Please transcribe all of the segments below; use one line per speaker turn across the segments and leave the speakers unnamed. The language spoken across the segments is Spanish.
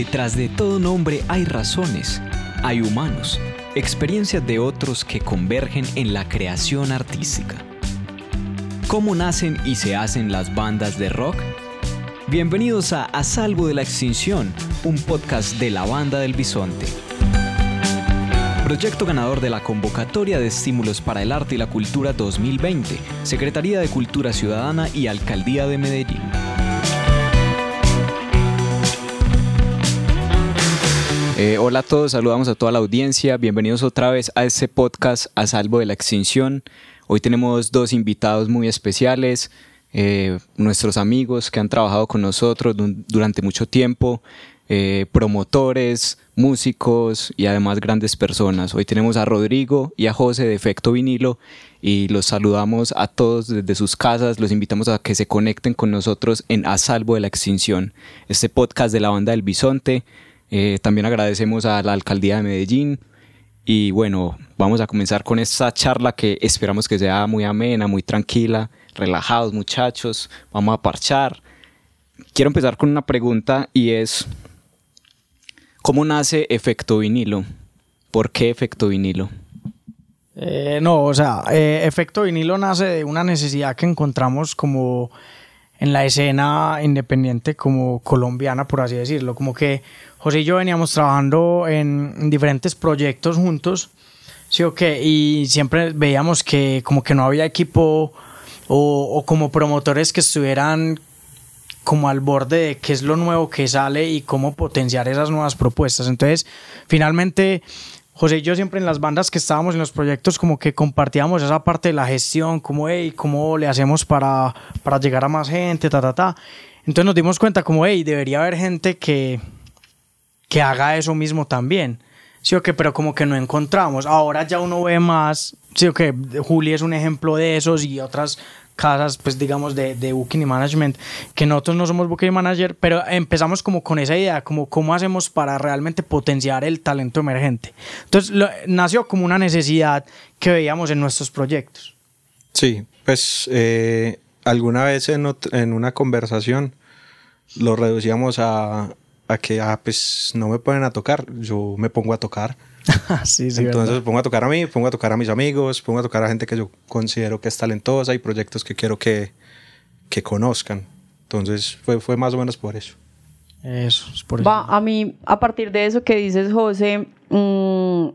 Detrás de todo nombre hay razones, hay humanos, experiencias de otros que convergen en la creación artística. ¿Cómo nacen y se hacen las bandas de rock? Bienvenidos a A Salvo de la Extinción, un podcast de la Banda del Bisonte. Proyecto ganador de la Convocatoria de Estímulos para el Arte y la Cultura 2020, Secretaría de Cultura Ciudadana y Alcaldía de Medellín. Eh, hola a todos, saludamos a toda la audiencia, bienvenidos otra vez a este podcast A Salvo de la Extinción. Hoy tenemos dos invitados muy especiales, eh, nuestros amigos que han trabajado con nosotros durante mucho tiempo, eh, promotores, músicos y además grandes personas. Hoy tenemos a Rodrigo y a José de Efecto Vinilo y los saludamos a todos desde sus casas, los invitamos a que se conecten con nosotros en A Salvo de la Extinción, este podcast de la banda del Bisonte. Eh, también agradecemos a la alcaldía de Medellín. Y bueno, vamos a comenzar con esta charla que esperamos que sea muy amena, muy tranquila, relajados muchachos, vamos a parchar. Quiero empezar con una pregunta y es, ¿cómo nace efecto vinilo? ¿Por qué efecto vinilo?
Eh, no, o sea, eh, efecto vinilo nace de una necesidad que encontramos como en la escena independiente como colombiana, por así decirlo. Como que José y yo veníamos trabajando en diferentes proyectos juntos, ¿sí o qué? Y siempre veíamos que como que no había equipo o, o como promotores que estuvieran como al borde de qué es lo nuevo que sale y cómo potenciar esas nuevas propuestas. Entonces, finalmente José y yo siempre en las bandas que estábamos en los proyectos como que compartíamos esa parte de la gestión, como, hey, cómo le hacemos para, para llegar a más gente, ta, ta, ta. Entonces nos dimos cuenta como, hey, debería haber gente que, que haga eso mismo también. Sí, o pero como que no encontramos. Ahora ya uno ve más, sí, o que Juli es un ejemplo de esos y otras casas, pues digamos, de, de booking y management, que nosotros no somos booking manager, pero empezamos como con esa idea, como cómo hacemos para realmente potenciar el talento emergente. Entonces, nació como una necesidad que veíamos en nuestros proyectos.
Sí, pues eh, alguna vez en, en, una conversación lo reducíamos a, a que, ah, pues no me ponen a tocar, yo me pongo a tocar. sí, sí, Entonces pongo a tocar a mí, pongo a tocar a mis amigos, pongo a tocar a gente que yo considero que es talentosa y proyectos que quiero que, que conozcan. Entonces fue, fue más o menos por eso.
Eso, es por
eso. Va, a mí, a partir de eso que dices, José, mmm,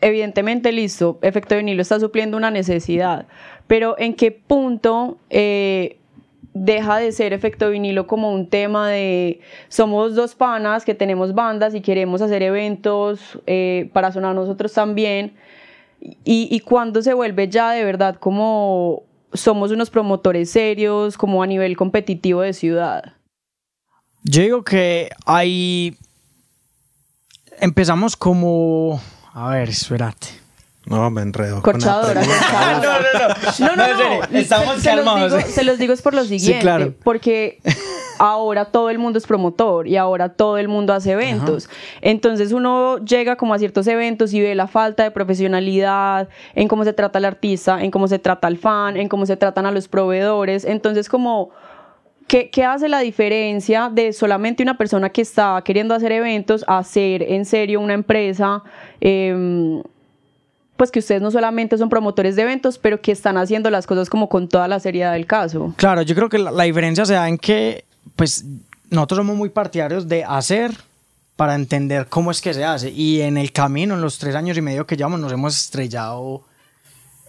evidentemente, listo, efecto vinilo está supliendo una necesidad, pero ¿en qué punto eh, deja de ser efecto vinilo como un tema de somos dos panas que tenemos bandas y queremos hacer eventos eh, para sonar nosotros también. Y, y cuando se vuelve ya de verdad como somos unos promotores serios como a nivel competitivo de ciudad.
Yo digo que hay empezamos como a ver espérate
no, me enredo.
Corchadora.
no, no, no. No, no, no. Estamos
se, calmados. Se los, digo, se los digo es por lo siguiente. Sí, claro. Porque ahora todo el mundo es promotor y ahora todo el mundo hace eventos. Entonces uno llega como a ciertos eventos y ve la falta de profesionalidad en cómo se trata al artista, en cómo se trata al fan, en cómo se tratan a los proveedores. Entonces como... ¿Qué, ¿Qué, hace la diferencia de solamente una persona que está queriendo hacer eventos a ser en serio una empresa eh, pues que ustedes no solamente son promotores de eventos, pero que están haciendo las cosas como con toda la seriedad del caso.
Claro, yo creo que la, diferencia se da en que, pues, nosotros somos muy partidarios de hacer para entender cómo es que se hace. Y en el camino, en los tres años y medio que llevamos, nos hemos estrellado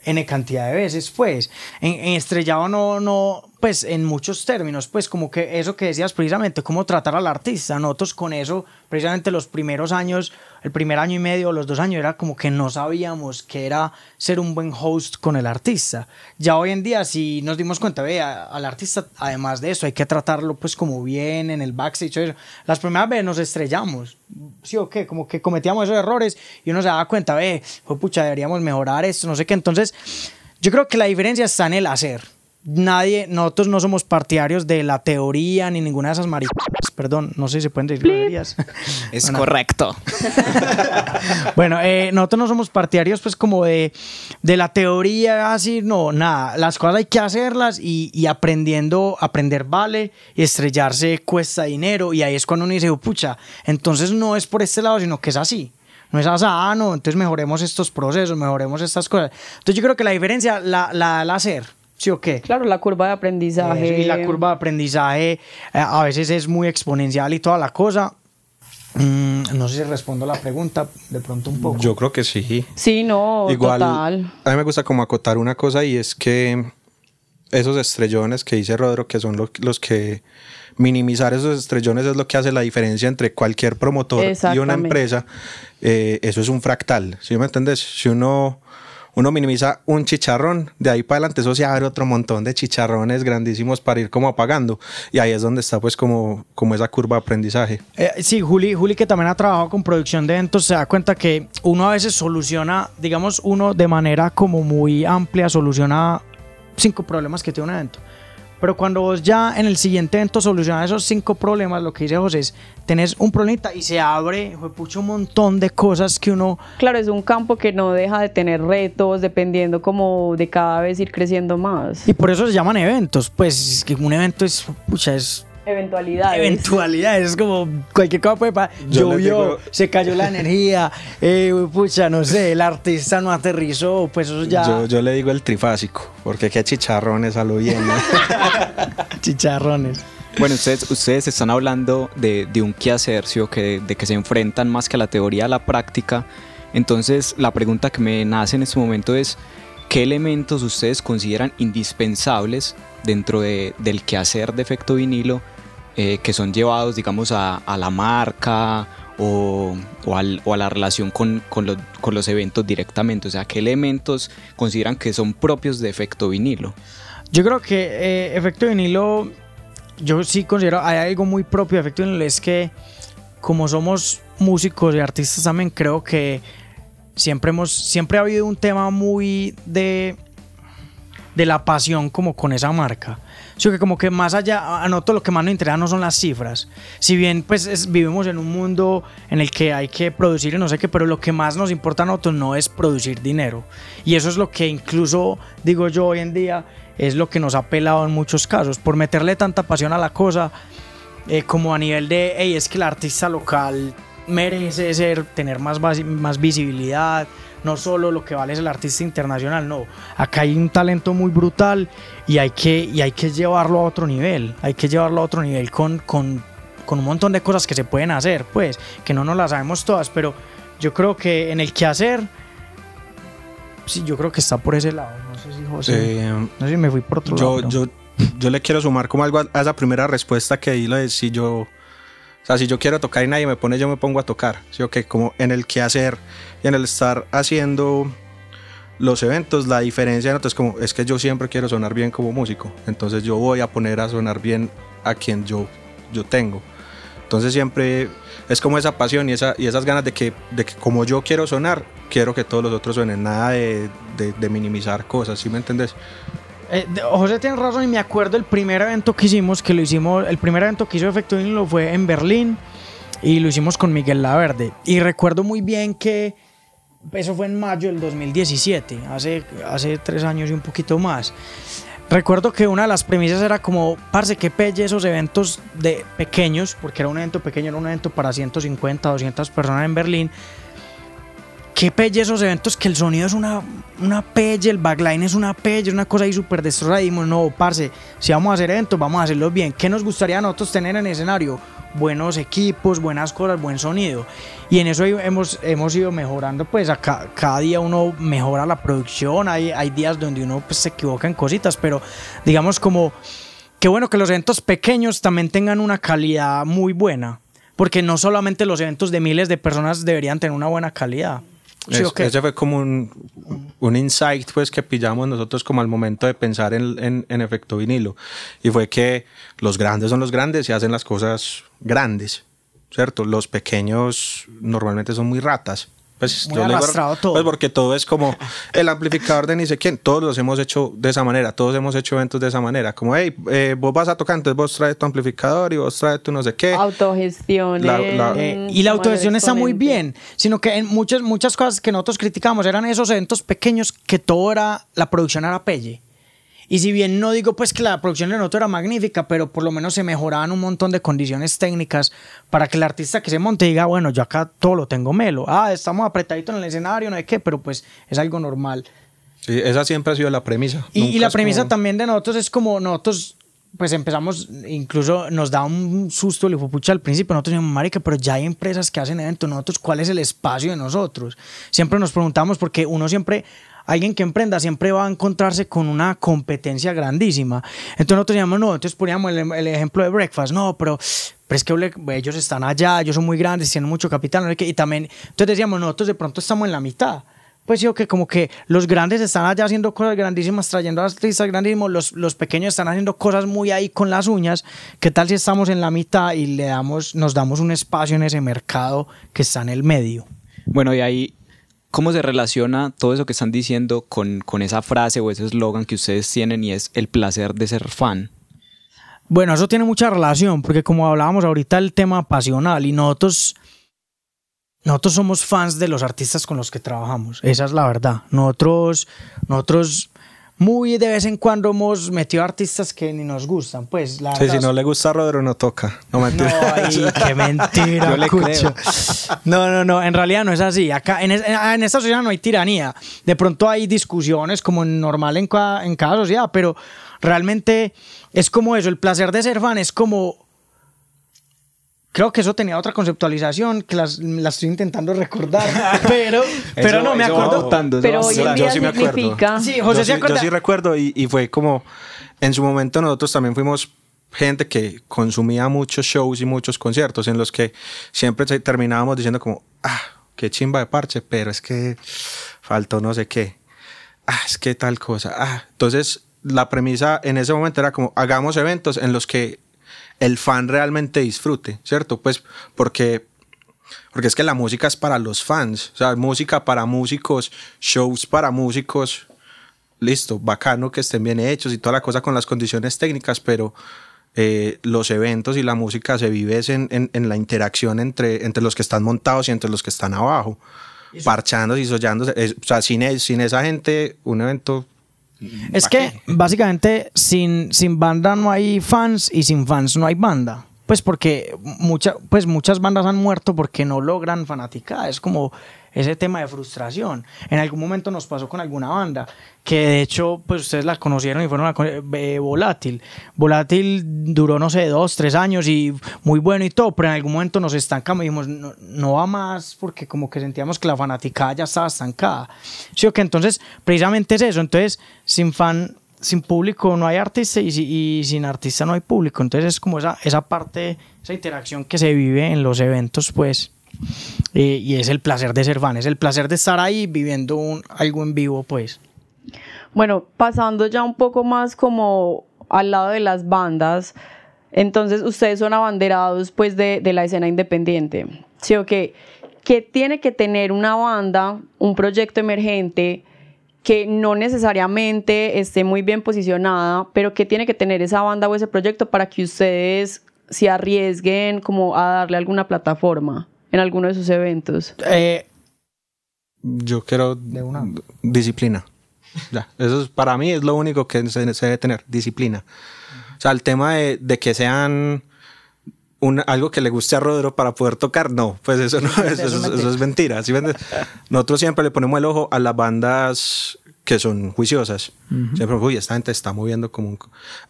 N cantidad de veces, pues. En, en, estrellado no, no, pues en muchos términos, pues como que eso que decías precisamente, cómo tratar al artista. Nosotros con eso, precisamente los primeros años, el primer año y medio, los dos años, era como que no sabíamos que era ser un buen host con el artista. Ya hoy en día, si nos dimos cuenta, ve, al artista, además de eso, hay que tratarlo pues como bien en el backstage. Las primeras veces nos estrellamos, ¿sí o qué? Como que cometíamos esos errores y uno se daba cuenta, ve, pues pucha, deberíamos mejorar esto, no sé qué. Entonces, yo creo que la diferencia está en el hacer. Nadie, nosotros no somos partidarios de la teoría ni ninguna de esas mariconas. Perdón, no sé si se pueden decir
Es correcto.
bueno, eh, nosotros no somos partidarios pues como de, de, la teoría así, no, nada. Las cosas hay que hacerlas y, y, aprendiendo, aprender vale y estrellarse cuesta dinero y ahí es cuando uno dice, oh, pucha, entonces no es por este lado, sino que es así. No es así, ah, no, entonces mejoremos estos procesos, mejoremos estas cosas. Entonces yo creo que la diferencia la da el hacer. ¿Sí o qué?
Claro, la curva de aprendizaje.
y la curva de aprendizaje eh, a veces es muy exponencial y toda la cosa. Mm, no sé si respondo la pregunta, de pronto un poco.
Yo creo que sí.
Sí, no, Igual, total.
A mí me gusta como acotar una cosa y es que esos estrellones que dice Rodro, que son los que minimizar esos estrellones es lo que hace la diferencia entre cualquier promotor y una empresa. Eh, eso es un fractal, ¿sí me entiendes? Si uno uno minimiza un chicharrón, de ahí para adelante eso se abre otro montón de chicharrones grandísimos para ir como apagando. Y ahí es donde está pues como, como esa curva de aprendizaje.
Eh, sí, Juli, Juli que también ha trabajado con producción de eventos, se da cuenta que uno a veces soluciona, digamos, uno de manera como muy amplia, soluciona cinco problemas que tiene un evento. Pero cuando vos ya en el siguiente evento solucionas esos cinco problemas, lo que dice José es, tenés un problemita y se abre un montón de cosas que uno...
Claro, es un campo que no deja de tener retos, dependiendo como de cada vez ir creciendo más.
Y por eso se llaman eventos, pues es que un evento es, pucha, es
Eventualidades.
Eventualidades, es como cualquier cosa puede pasar. Llovió, se cayó la energía, eh, pucha, no sé, el artista no aterrizó, pues eso ya.
Yo, le digo el trifásico, porque qué chicharrones a lo bien.
chicharrones.
Bueno, ustedes, ustedes están hablando de, de un quehacer, ¿sí? que, de que se enfrentan más que a la teoría a la práctica. Entonces, la pregunta que me nace en este momento es, ¿qué elementos ustedes consideran indispensables dentro de, del quehacer de efecto vinilo eh, que son llevados, digamos, a, la marca o, o, a la relación con, los, eventos directamente? O sea, ¿qué elementos consideran que son propios de efecto vinilo?
Yo creo que eh, efecto vinilo, yo sí considero, hay algo muy propio de efecto vinilo, es que como somos músicos y artistas también, creo que siempre, hemos, siempre ha habido un tema muy de de la pasión como con esa marca. O que como que más allá, anoto lo que más nos interesa no son las cifras. Si bien pues vivimos en un mundo en el que hay que producir y no sé qué, pero lo que más nos importa a nosotros no es producir dinero. Y eso es lo que incluso, digo yo hoy en día, es lo que nos ha pelado en muchos casos. Por meterle tanta pasión a la cosa, eh, como a nivel de, hey, es que el artista local merece ser, tener más, más visibilidad, no solo lo que vale es el artista internacional, no. Acá hay un talento muy brutal y hay que, y hay que llevarlo a otro nivel. Hay que llevarlo a otro nivel con, con, con un montón de cosas que se pueden hacer, pues, que no nos las sabemos todas, pero yo creo que en el que hacer, sí, yo creo que está por ese lado. No sé si José, eh, no sé si me fui por otro
yo,
lado.
Yo, yo le quiero sumar como algo a, esa primera respuesta que di, lo de si yo o sea, si yo quiero tocar y nadie me pone, yo me pongo a tocar. ¿sí? que como en el que hacer y en el estar haciendo los eventos, la diferencia entonces como es que yo siempre quiero sonar bien como músico. Entonces yo voy a poner a sonar bien a quien yo, yo tengo. Entonces siempre es como esa pasión y, esa, y esas ganas de que, de que como yo quiero sonar, quiero que todos los otros suenen. Nada de, de, de minimizar cosas, ¿sí me entendés?
Eh, José tiene razón y me acuerdo el primer evento que hicimos, que lo hicimos, el primer evento que hizo Efecto lo fue en Berlín y lo hicimos con Miguel Laverde. Y recuerdo muy bien que eso fue en mayo del 2017, hace, hace tres años y un poquito más. Recuerdo que una de las premisas era como, parce, que pelle esos eventos de pequeños, porque era un evento pequeño, era un evento para 150, 200 personas en Berlín, qué pelle esos eventos que el sonido es una, una pelle, el backline es una pelle, una cosa ahí súper destrozada. Y dijimos, no, parce, si vamos a hacer eventos, vamos a hacerlos bien. ¿Qué nos gustaría a nosotros tener en el escenario? Buenos equipos, buenas cosas, buen sonido. Y en eso hemos, hemos ido mejorando, pues cada día uno mejora la producción, hay, hay días donde uno pues, se equivoca en cositas, pero digamos como, qué bueno que los eventos pequeños también tengan una calidad muy buena. Porque no solamente los eventos de miles de personas deberían tener una buena calidad.
Ese fue como un, un, insight pues que pillamos nosotros como al momento de pensar en, en, efecto vinilo. Y fue que los grandes son los grandes y hacen las cosas grandes, ¿cierto? Los pequeños normalmente son muy ratas. Pues,
Muy arrastrado todo.
Pues porque todo es como el amplificador de ni sé quién. Todos los hemos hecho de esa manera. Todos hemos hecho eventos de esa manera. Como, hey, eh, vos vas a tocar, entonces vos traes tu amplificador y vos traes tu no sé qué.
Autogestión.
Eh, y la autogestión está muy bien. Sino que en muchas, muchas cosas que nosotros criticamos eran esos eventos pequeños que todo era, la producción era pelle. Y si bien no digo pues que la producción de Noto era magnífica, pero por lo menos se mejoraban un montón de condiciones técnicas para que el artista que se monte diga, bueno, yo acá todo lo tengo melo. Ah, estamos apretaditos en el escenario, no hay qué, pero pues es algo normal.
Sí, esa siempre ha sido la premisa.
Y, la premisa también de nosotros es como nosotros pues empezamos, incluso nos da un susto el pucha al principio, nosotros decimos, marica, pero ya hay empresas que hacen eventos, nosotros, ¿cuál es el espacio de nosotros? Siempre nos preguntamos porque uno siempre alguien que emprenda siempre va a encontrarse con una competencia grandísima. Entonces nosotros decíamos, no, entonces poníamos el, ejemplo de Breakfast, no, pero, pero es que ellos están allá, ellos son muy grandes, tienen mucho capital, y también, entonces decíamos, nosotros de pronto estamos en la mitad. Pues yo que como que los grandes están allá haciendo cosas grandísimas, trayendo artistas grandísimos, los, los pequeños están haciendo cosas muy ahí con las uñas. ¿Qué tal si estamos en la mitad y le damos, nos damos un espacio en ese mercado que está en el medio?
Bueno, y ahí ¿Cómo se relaciona todo eso que están diciendo con, con esa frase o ese eslogan que ustedes tienen y es el placer de ser fan?
Bueno, eso tiene mucha relación, porque como hablábamos ahorita, el tema pasional y nosotros, nosotros somos fans de los artistas con los que trabajamos, esa es la verdad. Nosotros, nosotros muy de vez en cuando hemos metido artistas que ni nos gustan, pues la
sí, si no le gusta a Rodero no toca. No
mentira. No, qué mentira. Yo le creo. No, no, no, en realidad no es así. Acá en, en, esta sociedad no hay tiranía. De pronto hay discusiones como normal en en cada sociedad, pero realmente es como eso, el placer de ser fan es como Creo que eso tenía otra conceptualización que las, la estoy intentando recordar, pero, pero no me acuerdo.
pero hoy en día significa...
Sí, José yo, sí, yo sí recuerdo y, y fue como, en su momento nosotros también fuimos gente que consumía muchos shows y muchos conciertos en los que siempre terminábamos diciendo como, ah, qué chimba de parche, pero es que faltó no sé qué. Ah, es que tal cosa. Ah, entonces la premisa en ese momento era como, hagamos eventos en los que el fan realmente disfrute, ¿cierto? Pues porque, porque es que la música es para los fans, o sea, música para músicos, shows para músicos, listo, bacano que estén bien hechos y toda la cosa con las condiciones técnicas, pero eh, los eventos y la música se vive en, en, la interacción entre, entre los que están montados y entre los que están abajo, parchando y soñando. O sea, sin, sin esa gente, un evento
es que básicamente sin, sin banda no hay fans y sin fans no hay banda. Pues porque mucha, pues muchas bandas han muerto porque no logran fanática. Es como ese tema de frustración. En algún momento nos pasó con alguna banda, que de hecho, pues ustedes la conocieron y fueron a eh, Volátil. Volátil duró, no sé, dos, tres años y muy bueno y todo, pero en algún momento nos estancamos y dijimos, no, no va más porque como que sentíamos que la fanática ya estaba estancada. Sí, que entonces, precisamente es eso. Entonces, sin fan sin público no hay artista y, sin artista no hay público. Entonces es como esa, esa parte, esa interacción que se vive en los eventos, pues. y es el placer de ser fan, es el placer de estar ahí viviendo algo en vivo, pues.
Bueno, pasando ya un poco más como al lado de las bandas, entonces ustedes son abanderados pues de, de la escena independiente. ¿Sí o qué? Que tiene que tener una banda, un proyecto emergente, que no necesariamente esté muy bien posicionada, pero que tiene que tener esa banda o ese proyecto para que ustedes se arriesguen como a darle alguna plataforma en alguno de sus eventos?
Eh, yo quiero de una. disciplina. Ya, eso es, para mí es lo único que se, debe tener, disciplina. O sea, el tema de, de que sean algo que le guste a Rodero para poder tocar, no, pues eso no eso, es mentira. Nosotros siempre le ponemos el ojo a las bandas que son juiciosas. Siempre, uy, esta gente está moviendo como un...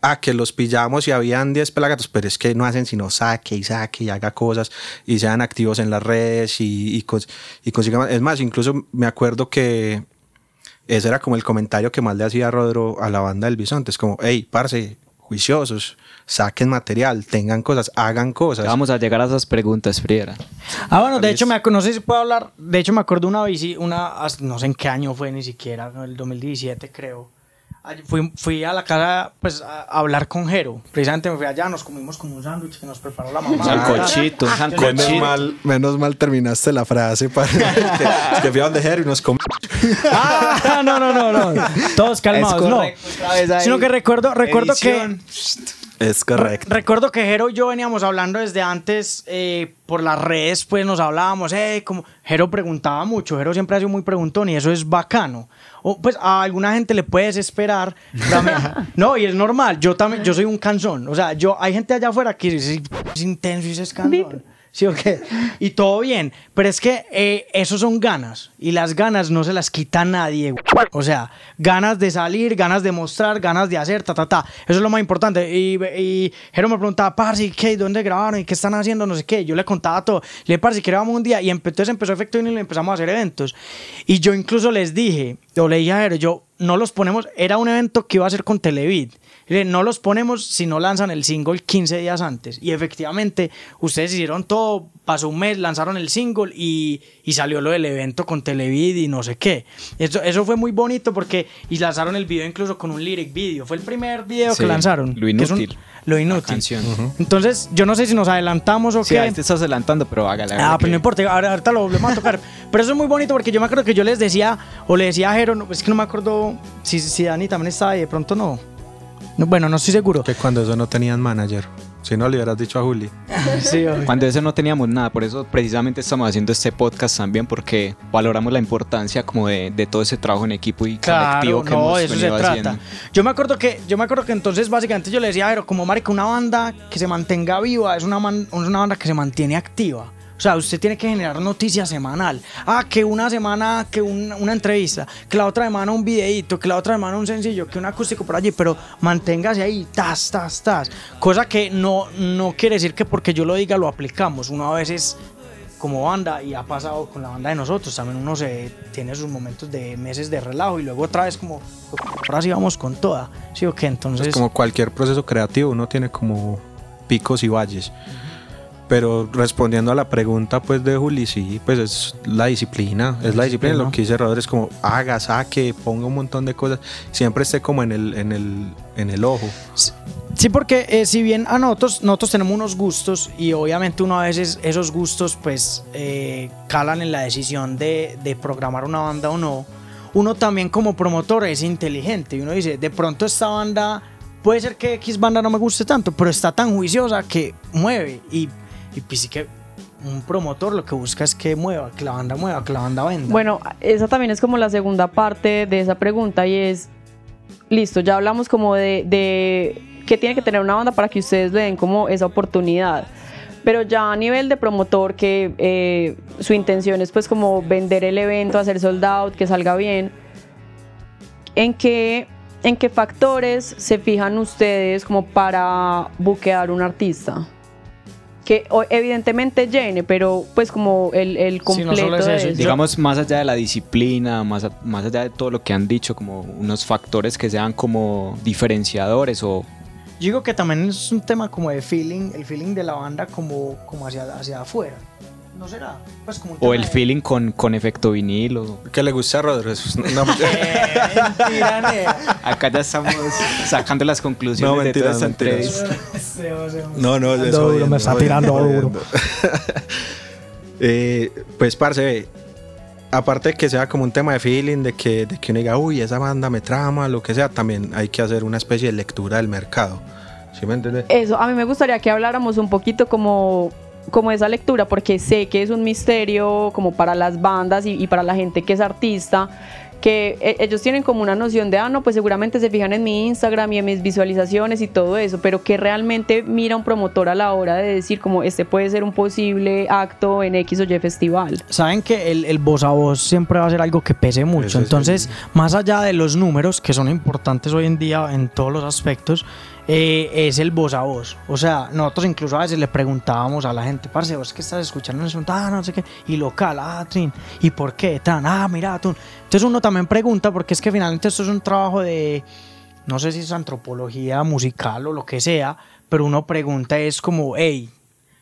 Ah, que los pillamos y habían 10 pelagatos, pero es que no hacen sino saque y saque y haga cosas y sean activos en las redes y, y, y consigan... Es más, incluso me acuerdo que ese era como el comentario que más le hacía Rodero a la banda del Bisonte. Es como, hey, parce, juiciosos, saquen material, tengan cosas, hagan cosas.
vamos a llegar a esas preguntas, Friera.
Ah, bueno, de hecho, me, no sé si puedo hablar, de hecho me acuerdo una bici, una, no sé en qué año fue ni siquiera, en el 2017 creo. Fui, fui, a la casa pues a, hablar con Jero. Precisamente me fui allá, nos comimos como un sándwich que nos preparó la mamá.
Sancochito,
ah, Menos mal, menos mal terminaste la frase para que, que fui a donde Jero y nos comimos.
ah, no, no, no, no. Todos calmados, no. Sino que recuerdo, recuerdo que
es correcto.
recuerdo que Jero y yo veníamos hablando desde antes eh, por las redes, pues nos hablábamos, eh, como Jero preguntaba mucho, Jero siempre ha sido muy preguntón y eso es bacano. O, pues a alguna gente le puedes esperar. no, y es normal, yo también, yo soy un cansón. O sea, yo, hay gente allá afuera que es, es intenso y es cansón. ¿Sí o qué? Y todo bien. Pero es que eh, eso son ganas. Y las ganas no se las quita nadie. O sea, ganas de salir, ganas de mostrar, ganas de hacer, ta, ta, ta. Eso es lo más importante. Y, y me preguntaba, Parsi, ¿qué? ¿Dónde grabaron? ¿Y qué están haciendo? No sé qué. Yo le contaba todo. Le dije, Parsi, que grabamos un día. Y entonces empezó Efecto y empezamos a hacer eventos. Y yo incluso les dije, o le dije a Jero, yo, no los ponemos. Era un evento que iba a ser con Televid no los ponemos si no lanzan el single 15 días antes. Y efectivamente, ustedes hicieron todo, pasó un mes, lanzaron el single y, y salió lo del evento con Televid y no sé qué. Eso, eso fue muy bonito porque y lanzaron el video incluso con un lyric video. Fue el primer video que lanzaron.
Lo inútil.
lo inútil. Entonces, yo no sé si nos adelantamos o
sí,
qué.
Te estás adelantando, pero hágale.
Ah, pero no importa, ahorita lo volvemos a tocar. pero eso es muy bonito porque yo me acuerdo que yo les decía, o le decía a Jero, es que no me acuerdo si, si Dani también estaba ahí, de pronto no bueno, no estoy seguro.
Que cuando eso no tenían manager. Si no, le hubieras dicho a Juli.
sí, cuando eso no teníamos nada. Por eso precisamente estamos haciendo este podcast también, porque valoramos la importancia como de, de todo ese trabajo en equipo y colectivo que no, eso se trata.
Yo me acuerdo que, yo me acuerdo que entonces básicamente yo le decía, pero como marica, una banda que se mantenga viva es una, es una banda que se mantiene activa. O sea, usted tiene que generar noticias semanal. Ah, que una semana, que una entrevista, que la otra semana un videito, que la otra semana un sencillo, que un acústico por allí, pero manténgase ahí, tas, tas, tas. Cosa que no, no quiere decir que porque yo lo diga lo aplicamos. Uno a veces como banda y ha pasado con la banda de nosotros, también uno se tiene sus momentos de meses de relajo y luego otra vez como ahora sí vamos con toda, ¿sí o qué? Entonces...
Es como cualquier proceso creativo, uno tiene como picos y valles. Pero respondiendo a la pregunta pues de Juli, sí, pues es la disciplina, es la disciplina, lo que dice Rodríguez, como haga, saque, ponga un montón de cosas, siempre esté como en el, en el, en el ojo.
Sí, porque eh, si bien a nosotros, nosotros tenemos unos gustos y obviamente uno a veces esos gustos pues eh, calan en la decisión de, de programar una banda o no, uno también como promotor es inteligente y uno dice, de pronto esta banda puede ser que X banda no me guste tanto, pero está tan juiciosa que mueve y y pues que un promotor lo que busca es que mueva, que la banda mueva, que la banda venda.
Bueno, esa también es como la segunda parte de esa pregunta y es, listo, ya hablamos como de, de qué tiene que tener una banda para que ustedes le den como esa oportunidad. Pero ya a nivel de promotor, que eh, su intención es pues como vender el evento, hacer sold out, que salga bien, ¿en qué, ¿en qué factores se fijan ustedes como para buquear un artista? Que evidentemente llene, pero pues como el, el completo de
Digamos, más allá de la disciplina, más, más allá de todo lo que han dicho, como unos factores que sean como diferenciadores o...
Yo digo que también es un tema como de feeling, el feeling de la banda como, como hacia, hacia afuera. ¿No será? Pues como
o el feeling con, con efecto vinil. O...
Que le gusta a Rodríguez. No,
Acá ya estamos sacando las conclusiones de toda esta entrevista.
no, no,
eso duro, me está tirando duro.
eh, pues, parce, aparte de que sea como un tema de feeling, de que, de que uno diga, uy, esa banda me trama, lo que sea, también hay que hacer una especie de lectura del mercado. ¿Sí me entiendes?
Eso, a mí me gustaría que habláramos un poquito como como esa lectura porque sé que es un misterio como para las bandas y, para la gente que es artista que e, ellos tienen como una noción de, ah, no, pues seguramente se fijan en mi Instagram y en mis visualizaciones y todo eso, pero que realmente mira un promotor a la hora de decir como este puede ser un posible acto en X o Y festival.
Saben que el, el voz a voz siempre va a ser algo que pese mucho, entonces, más allá de los números, que son importantes hoy en día en todos los aspectos, eh, es el voz a voz. O sea, nosotros incluso a veces le preguntábamos a la gente, parce, vos que estás escuchando eso, ah, no sé qué, y local, ah, trin, ¿y por qué? Tan, ah, mira, tú. Entonces uno también pregunta, porque es que finalmente esto es un trabajo de, no sé si es antropología musical o lo que sea, pero uno pregunta es como, hey,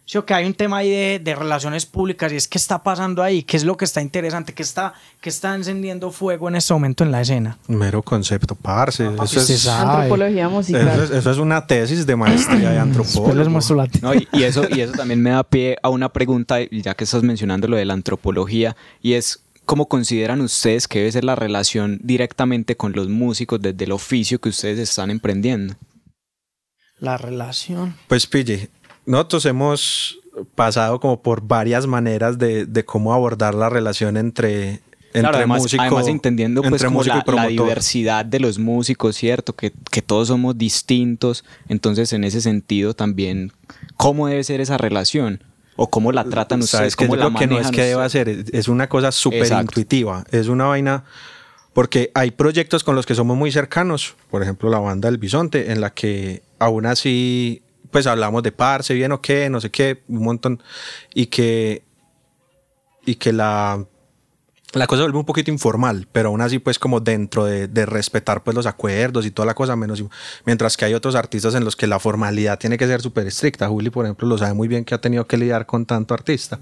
Sí, que hay un tema ahí de, de, relaciones públicas y es qué está pasando ahí, qué es lo que está interesante, qué está, qué está encendiendo fuego en este momento en la escena.
Mero concepto, parce.
Ah, eso es antropología musical.
Eso es, una tesis de maestría de antropología.
No, y, y, eso, y eso también me da pie a una pregunta, ya que estás mencionando lo de la antropología, y es ¿Cómo consideran ustedes que debe ser la relación directamente con los músicos desde el oficio que ustedes están emprendiendo?
La relación.
Pues pille, nosotros hemos pasado como por varias maneras de, de cómo abordar la relación entre, entre
además, además, entendiendo pues como la, la, diversidad de los músicos, ¿cierto? Que, que, todos somos distintos. Entonces, en ese sentido también, ¿cómo debe ser esa relación? ¿O cómo la tratan ustedes? ¿Cómo
la que no es que deba ser, es una cosa súper intuitiva. Es una vaina... Porque hay proyectos con los que somos muy cercanos, por ejemplo la banda del Bisonte, en la que aún así pues hablamos de parse, bien o qué, no sé qué, un montón, y que, y que la, la cosa vuelve un poquito informal, pero aún así pues como dentro de, de, respetar pues los acuerdos y toda la cosa, menos, mientras que hay otros artistas en los que la formalidad tiene que ser súper estricta. Juli, por ejemplo, lo sabe muy bien que ha tenido que lidiar con tanto artista.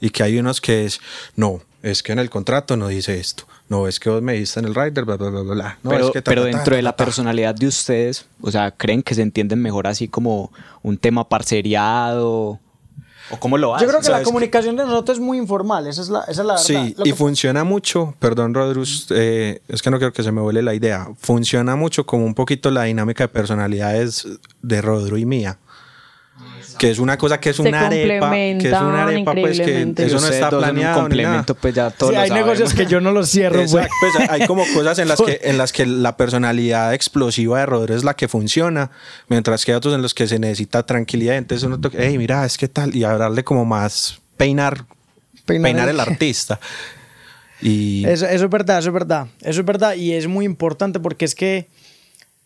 Y que hay unos que es, no, es que en el contrato no dice esto no, es que vos me diste en el rider, bla, bla, bla, bla.
pero, pero dentro de la personalidad de ustedes, o sea, ¿creen que se entienden mejor así como un tema parceriado? ¿O cómo lo hacen?
Yo creo que la comunicación de nosotros es muy informal, esa es la, esa es la verdad.
Sí, y funciona mucho, perdón Rodrus, eh, es que no quiero que se me vuele la idea, funciona mucho como un poquito la dinámica de personalidades de Rodru y mía que es una cosa que es una arepa, que es una arepa, pues que eso no está planeado.
complemento, pues ya todos
sí, hay negocios que yo no los cierro, pues.
pues. hay como cosas en las que en las que la personalidad explosiva de Rodríguez es la que funciona, mientras que hay otros en los que se necesita tranquilidad. Entonces uno toca, hey, mira, es que tal, y hablarle como más peinar, peinar, el artista. Y...
Eso, eso es verdad, eso es verdad. Eso es verdad y es muy importante porque es que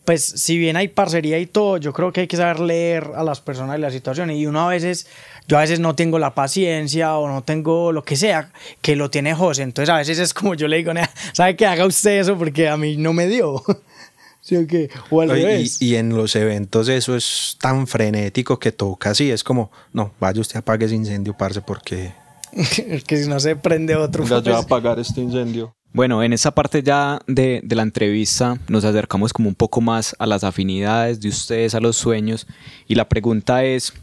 pues si bien hay parcería y todo, yo creo que hay que saber leer a las personas y la situación. Y uno a veces, yo a veces no tengo la paciencia o no tengo lo que sea que lo tiene José. Entonces a veces es como yo le digo, ¿sabe que haga usted eso? Porque a mí no me dio. ¿Sí o qué? O al
revés. Y, en los eventos eso es tan frenético que toca así. Es como, no, vaya usted apague ese incendio, parce, porque...
que si no se prende otro...
Ya, pues... a apagar este incendio.
Bueno, en esa parte ya de, la entrevista nos acercamos como un poco más a las afinidades de ustedes, a los sueños. Y la pregunta es,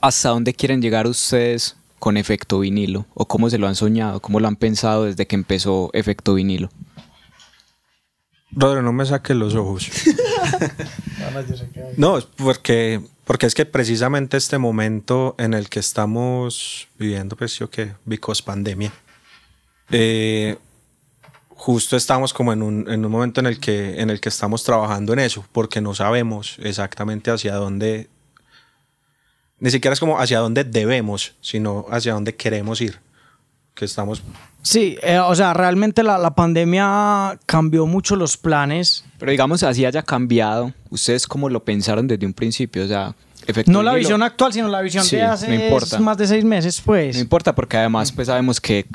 ¿hasta dónde quieren llegar ustedes con efecto vinilo? ¿O cómo se lo han soñado? ¿Cómo lo han pensado desde que empezó efecto vinilo?
Rodrigo, no me saques los ojos. no, porque, porque es que precisamente este momento en el que estamos viviendo, pues yo que, because pandemia, eh, justo estamos como en un, en un, momento en el, que, en el que estamos trabajando en eso, porque no sabemos exactamente hacia dónde, ni siquiera es como hacia dónde debemos, sino hacia dónde queremos ir, que estamos...
Sí, eh, o sea, realmente la, la, pandemia cambió mucho los planes.
Pero digamos, así haya cambiado, ¿ustedes cómo lo pensaron desde un principio? O sea,
no la visión actual, sino la visión de hace más de seis meses, pues.
No importa, porque además pues sabemos que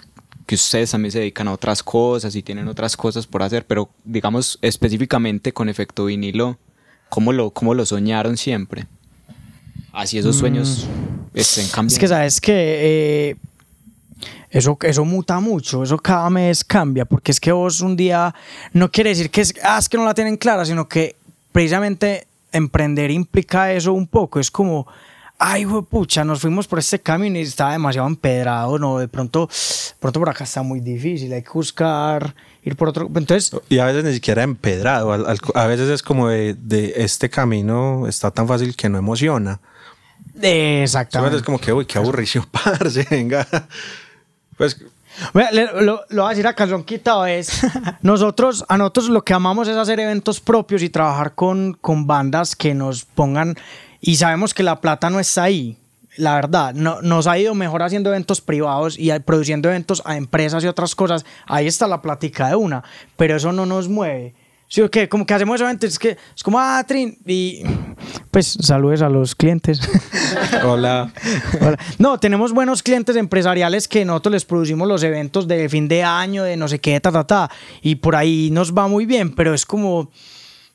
que ustedes también se dedican a otras cosas y tienen otras cosas por hacer, pero digamos específicamente con efecto vinilo, ¿cómo lo, cómo lo soñaron siempre? Así esos sueños mm. estén cambiando.
Es que sabes que eh, eso, eso muta mucho, eso cada mes cambia, porque es que vos un día no quiere decir que es, ah, es que no la tienen clara, sino que precisamente emprender implica eso un poco, es como ay, pucha, nos fuimos por este camino y estaba demasiado empedrado, no, de pronto, pronto por acá está muy difícil, hay que buscar ir por otro, entonces...
Y a veces ni siquiera empedrado, a veces es como de, este camino está tan fácil que no emociona.
Exactamente.
Es como que, uy, qué aburrición, parce, venga. Pues
lo, lo, voy a decir a calzón quitado es nosotros a nosotros lo que amamos es hacer eventos propios y trabajar con, con bandas que nos pongan y sabemos que la plata no está ahí. La verdad, no, nos ha ido mejor haciendo eventos privados y produciendo eventos a empresas y otras cosas. Ahí está la plática de una, pero eso no nos mueve. Sí, que como que hacemos eventos, es que es como, ah, Trin, y pues saludes a los clientes.
Hola.
Hola. No, tenemos buenos clientes empresariales que nosotros les producimos los eventos de fin de año, de no sé qué, ta, ta, ta, y por ahí nos va muy bien, pero es como,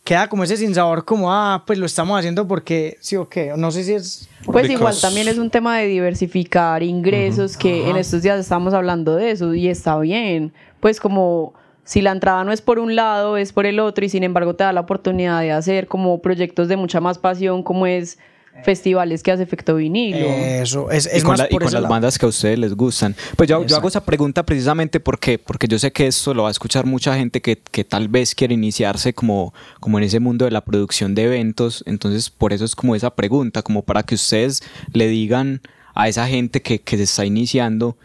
queda como ese sinsabor, como, ah, pues lo estamos haciendo porque sí o qué. No sé si es.
Pues igual también es un tema de diversificar ingresos, que en estos días estamos hablando de eso y está bien. Pues como si la entrada no es por un lado, es por el otro y sin embargo te da la oportunidad de hacer como proyectos de mucha más pasión como es festivales que hace efecto vinilo.
Eso, es, es
y con,
más
por y con las bandas que a ustedes les gustan. Pues yo, yo, hago esa pregunta precisamente porque, porque yo sé que esto lo va a escuchar mucha gente que, que, tal vez quiere iniciarse como, como en ese mundo de la producción de eventos. Entonces, por eso es como esa pregunta, como para que ustedes le digan a esa gente que, que se está iniciando,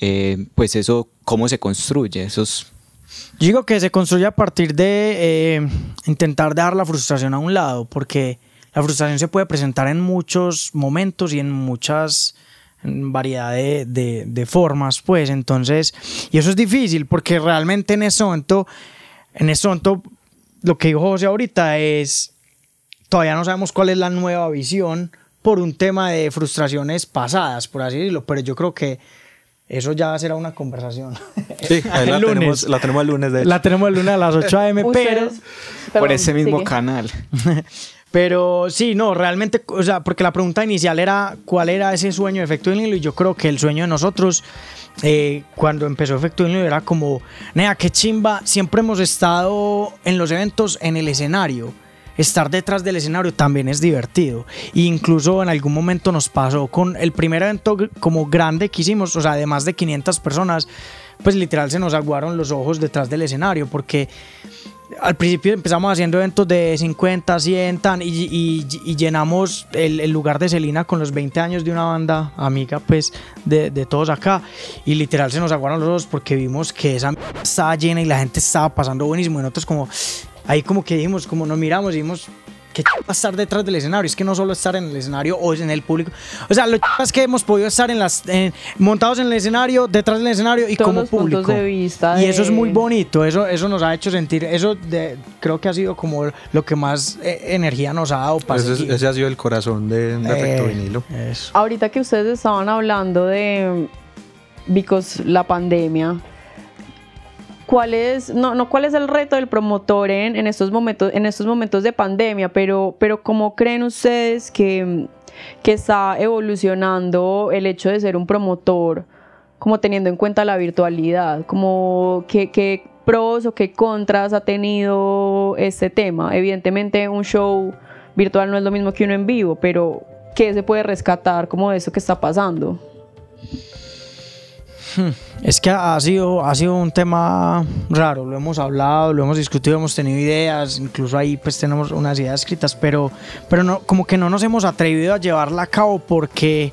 eh, pues eso, cómo se construye. Esos
yo digo que se construye a partir de eh, intentar dar la frustración a un lado, porque la frustración se puede presentar en muchos momentos y en muchas variedad de, de, formas, pues entonces, y eso es difícil porque realmente en ese momento, en ese momento, lo que dijo José ahorita es, todavía no sabemos cuál es la nueva visión por un tema de frustraciones pasadas, por así decirlo, pero yo creo que eso ya será una conversación.
Sí, ahí la, Tenemos, la tenemos el lunes, de hecho.
La tenemos el lunes a las 8 a.m., pero...
Por ese mismo canal.
Pero sí, no, realmente, o sea, porque la pregunta inicial era cuál era ese sueño de efecto vinilo y yo creo que el sueño de nosotros eh, cuando empezó efecto vinilo era como, nea, qué chimba, siempre hemos estado en los eventos en el escenario. Estar detrás del escenario también es divertido. E incluso en algún momento nos pasó con el primer evento como grande que hicimos, o sea, de más de 500 personas, pues literal se nos aguaron los ojos detrás del escenario porque al principio empezamos haciendo eventos de 50, 100 y, llenamos el, lugar de Celina con los 20 años de una banda amiga pues de, todos acá. Y literal se nos aguaron los ojos porque vimos que esa estaba llena y la gente estaba pasando buenísimo. Y nosotros como ahí como que dijimos, como nos miramos y dijimos que va a estar detrás del escenario. Es que no solo estar en el escenario o en el público. O sea, lo es que hemos podido estar en las montados en el escenario, detrás del escenario y como público.
De vista
Y eso es muy bonito. Eso, eso nos ha hecho sentir. Eso de, creo que ha sido como lo que más eh, energía nos ha dado.
Para ese, ese, ha sido el corazón de, de Efecto eh, Vinilo.
Ahorita que ustedes estaban hablando de. Because la pandemia, cuál es, no, no cuál es el reto del promotor en, en, estos, momentos, en estos momentos de pandemia, pero, pero cómo creen ustedes que, que está evolucionando el hecho de ser un promotor, como teniendo en cuenta la virtualidad, como qué, qué pros o qué contras ha tenido este tema. Evidentemente un show virtual no es lo mismo que uno en vivo, pero ¿qué se puede rescatar como de eso que está pasando?
Hmm. Es que ha sido, ha sido un tema raro, lo hemos hablado, lo hemos discutido, hemos tenido ideas, incluso ahí pues tenemos unas ideas escritas, pero, pero no, como que no nos hemos atrevido a llevarla a cabo porque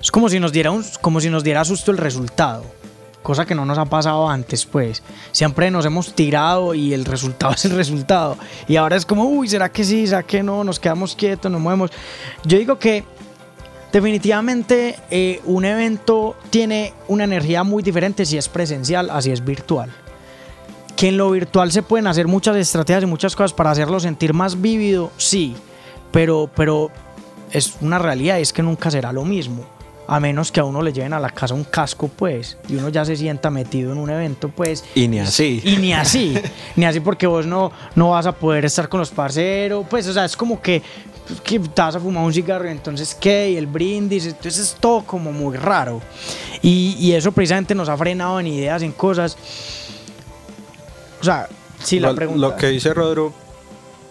es como si nos diera, un, como si nos diera susto el resultado, cosa que no nos ha pasado antes pues. Siempre nos hemos tirado y el resultado es el resultado. Y ahora es como, uy, ¿será que sí? ¿Será que no? Nos quedamos quietos, nos movemos. Yo digo que Definitivamente eh, un evento tiene una energía muy diferente si es presencial, así es virtual. Que en lo virtual se pueden hacer muchas estrategias y muchas cosas para hacerlo sentir más vívido, sí, pero, pero es una realidad, es que nunca será lo mismo. A menos que a uno le lleven a la casa un casco, pues, y uno ya se sienta metido en un evento, pues.
Y ni así.
Y ni así. ni así porque vos no, no vas a poder estar con los parceros. Pues, o sea, es como que que te vas a fumar un cigarro, entonces qué, y el brindis, entonces es todo como muy raro. Y, y, eso precisamente nos ha frenado en ideas, en cosas. O sea, si la pregunta.
Lo que dice Rodro,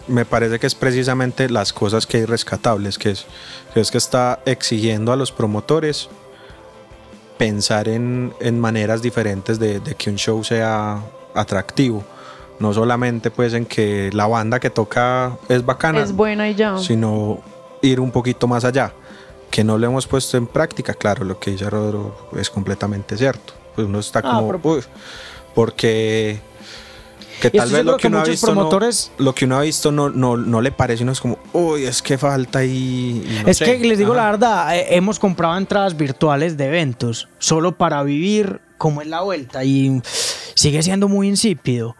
me parece que es precisamente las cosas que hay rescatables, que es que, es que está exigiendo a los promotores pensar en, en maneras diferentes de, de que un show sea atractivo no solamente pues en que la banda que toca es bacana,
es buena y ya,
sino ir un poquito más allá, que no lo hemos puesto en práctica, claro, lo que dice Rodro es completamente cierto, pues uno está ah, como, porque que tal vez lo que, uno ha visto promotores... no, lo que uno ha visto no, no, no le parece uno es como uy es que falta y,
es que les digo la verdad eh, hemos comprado entradas virtuales de eventos solo para vivir como es la vuelta y sigue siendo muy insípido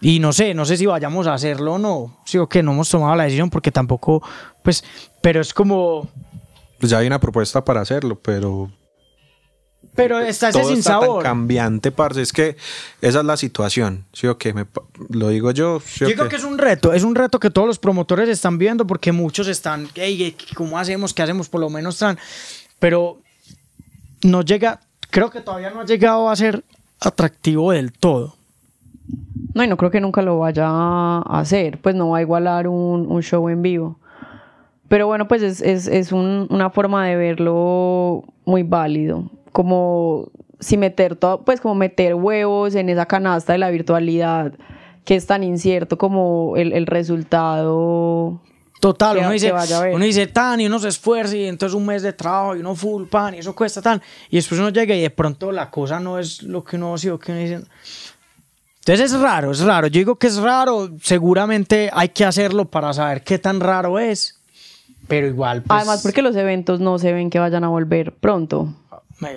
y no sé, no sé si vayamos a hacerlo o no. Sí, o que no hemos tomado la decisión porque tampoco, pues, pero es como...
Pues ya hay una propuesta para hacerlo, pero
Pero está ese
todo
sin
está
sabor.
tan cambiante, parce. Es que esa es la situación. ¿Sí o? Me pa- lo digo yo. ¿sí o
Yo creo que es un reto, es un reto que todos los promotores están viendo porque muchos están, "Ey, ¿cómo hacemos? ¿Qué hacemos? Por lo menos están. Pero no llega, creo que todavía no ha llegado a ser atractivo del todo.
No, y no creo que nunca lo vaya a hacer, pues no va a igualar un, un show en vivo. Pero bueno, pues es, es, es un- una forma de verlo muy válido. Como si meter todo, pues como meter huevos en esa canasta de la virtualidad que es tan incierto como el, el resultado.
Total,
Que-
uno dice,
vaya a ver.
uno didice tan y uno se esfuerza y entonces un mes de trabajo y uno full pan y eso cuesta tan y después uno llega y de pronto la cosa no es lo que uno sí o que uno dice. Entonces es raro, es raro. Yo digo que es raro, seguramente hay que hacerlo para saber qué tan raro es, pero igual. pues,
Además, porque los eventos no se ven que vayan a volver pronto.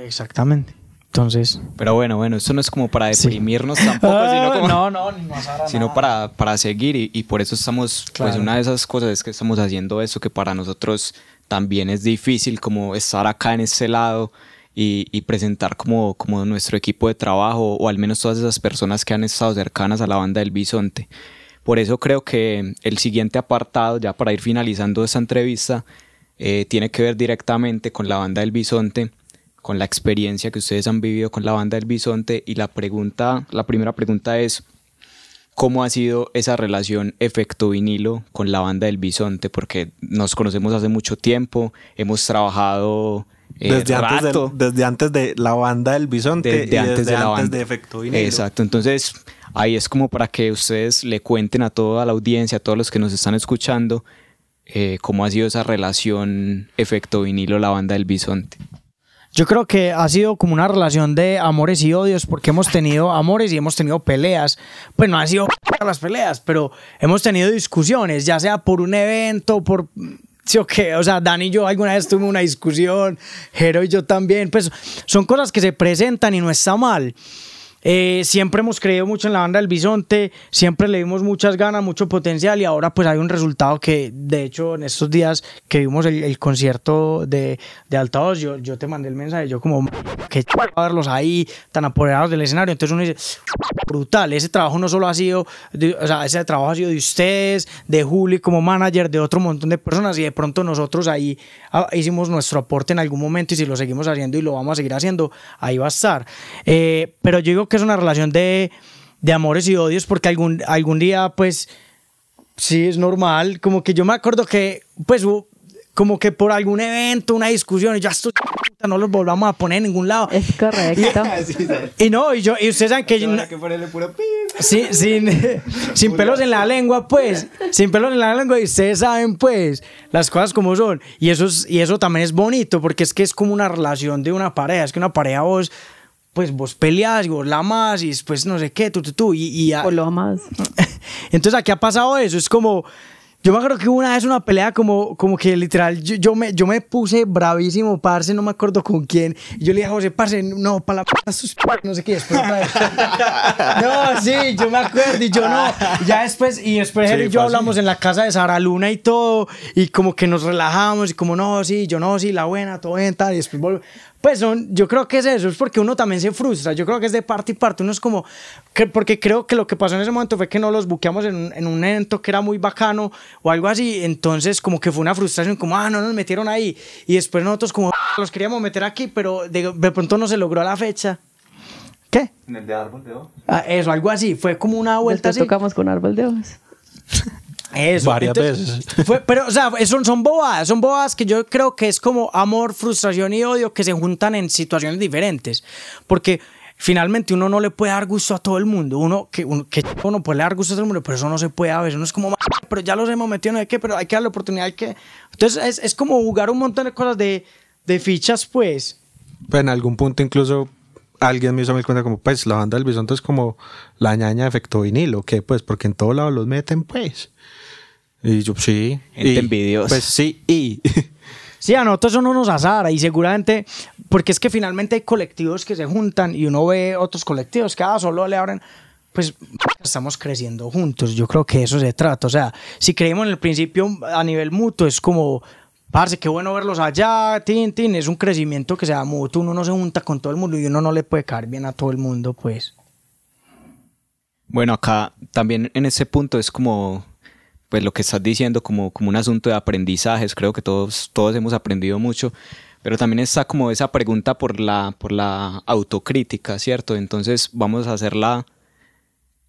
Exactamente. Entonces.
Pero bueno, bueno, esto no es como para deprimirnos tampoco, sino
Ah,
como...
no, no, ni más
sino
nada.
para, para seguir y, y por eso estamos, pues
Claro.
una de esas cosas es que estamos haciendo eso que para nosotros también es difícil como estar acá en este lado y, presentar como, como nuestro equipo de trabajo o al menos todas esas personas que han estado cercanas a la banda del Bisonte. Por eso creo que el siguiente apartado, ya para ir finalizando esta entrevista, eh, tiene que ver directamente con la banda del Bisonte, con la experiencia que ustedes han vivido con la banda del Bisonte y la pregunta, la primera pregunta es cómo ha sido esa relación efecto vinilo con la banda del Bisonte, porque nos conocemos hace mucho tiempo, hemos trabajado eh,
Desde antes, del- desde antes de la banda del bisonte
desde
y
antes
desde
de la
antes
banda.
de efecto vinilo.
Exacto, entonces ahí es como para que ustedes le cuenten a toda la audiencia, a todos los que nos están escuchando, eh, cómo ha sido esa relación efecto vinilo la banda del Bisonte.
Yo creo que ha sido como una relación de amores y odios porque hemos tenido amores y hemos tenido peleas. Pues no han sido las peleas, pero hemos tenido discusiones, ya sea por un evento, por... Sí, o qué, o sea, Dani y yo alguna vez tuvimos una discusión, Jero y yo también, pues son cosas que se presentan y no está mal. Eh, siempre hemos creído mucho en la banda del Bisonte, siempre le dimos muchas ganas, mucho potencial y ahora pues hay un resultado que de hecho en estos días que vimos el, el concierto de, de Altavoz, yo, yo te mandé el mensaje, yo como que verlos ahí tan apoderados del escenario, entonces uno dice, brutal, ese trabajo no solo ha sido, o sea, ese trabajo ha sido de ustedes, de Juli como manager, de otro montón de personas y de pronto nosotros ahí ah, hicimos nuestro aporte en algún momento y si lo seguimos haciendo y lo vamos a seguir haciendo, ahí va a estar. Eh, pero yo digo que es una relación de, de amores y odios porque algún, algún día pues sí es normal, como que yo me acuerdo que pues como que por algún evento, una discusión, y ya estoy no los volvamos a poner en ningún lado.
Es correcto.
Y no, y yo, y ustedes saben que yo no- Sí, sin, sin pelos en la lengua, pues. Sin pelos en la lengua, y ustedes saben, pues, las cosas como son. Y eso, es- y eso también es bonito, porque es que es como una relación de una pareja. Es que una pareja vos, pues vos peleas y vos la amas y después no sé qué, tú, tú, tú. Y, y a-
Por lo más.
entonces aquí ha pasado eso, es como, yo me acuerdo que hubo una vez una pelea como, como que literal, yo, yo me, yo me puse bravísimo, parce, no me acuerdo con quién, y yo le dije a José, parce, no, para la p sus p- no sé qué, después otra vez. No, sí, yo me acuerdo, y yo no, ya después, y después
Sí,
él y yo hablamos en la casa de Sara Luna y todo, y como que nos relajamos, y como, no, sí, yo no, sí, la buena, todo bien, tal, y después volvemos. Pues son, yo creo que es eso, es porque uno también se frustra, yo creo que es de parte y parte, uno es como, que, porque creo que lo que pasó en ese momento fue que no los buqueamos en, un- en un evento que era muy bacano o algo así, entonces como que fue una frustración, como, ah, no nos metieron ahí, y después nosotros como, los queríamos meter aquí, pero de, de pronto no se logró la fecha. ¿Qué?
En el de árbol de hoja.
Ah, eso, algo así, fue como una vuelta
Después
así.
tocamos con árbol de hojas.
Eso.
Varias
entonces,
veces.
fue- pero, o sea, son, son bobadas, son bobadas que yo creo que es como amor, frustración y odio que se juntan en situaciones diferentes. Porque finalmente uno no le puede dar gusto a todo el mundo. Uno que uno, que uno puede dar gusto a todo el mundo, pero eso no se puede a veces. Uno es como, "Ma, pero ya los hemos metido, no hay que, pero hay que darle oportunidad, hay que. Entonces es, es como jugar un montón de cosas de, de fichas, pues.
Pues en algún punto incluso alguien me hizo mi cuenta como, pues la banda del bisonte es como la ñaña de efecto vinilo, ¿qué? Pues porque en todos lados los meten, pues. Y yo, sí.
Gente
y,
envidiosa.
Pues sí, y...
Sí, a nosotros eso no nos azara y seguramente, porque es que finalmente hay colectivos que se juntan y uno ve otros colectivos que ah, solo le abren, pues estamos creciendo juntos. Yo creo que eso se trata. O sea, si creímos en el principio a nivel mutuo, es como, parce, qué bueno verlos allá, tin, tin, es un crecimiento que se da mutuo, uno no se junta con todo el mundo y uno no le puede caer bien a todo el mundo, pues.
Bueno, acá también en ese punto es como, pues lo que estás diciendo, como, como un asunto de aprendizajes, creo que todos, todos hemos aprendido mucho, pero también está como esa pregunta por la, por la autocrítica, ¿cierto? Entonces vamos a hacerla,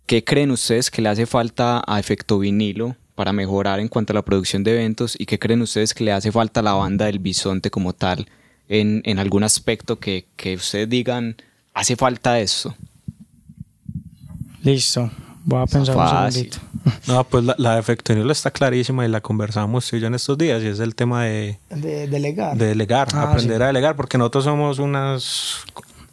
¿qué creen ustedes que le hace falta a Efecto Vinilo para mejorar en cuanto a la producción de eventos y qué creen ustedes que le hace falta a la banda del bisonte como tal en, en algún aspecto que, que ustedes digan, hace falta eso?
Listo. Voy a pensar un segundito.
No, pues la, la de está clarísima y la conversamos yo en estos días y es el tema de...
De delegar.
De delegar, ah, aprender a delegar, porque nosotros somos unas...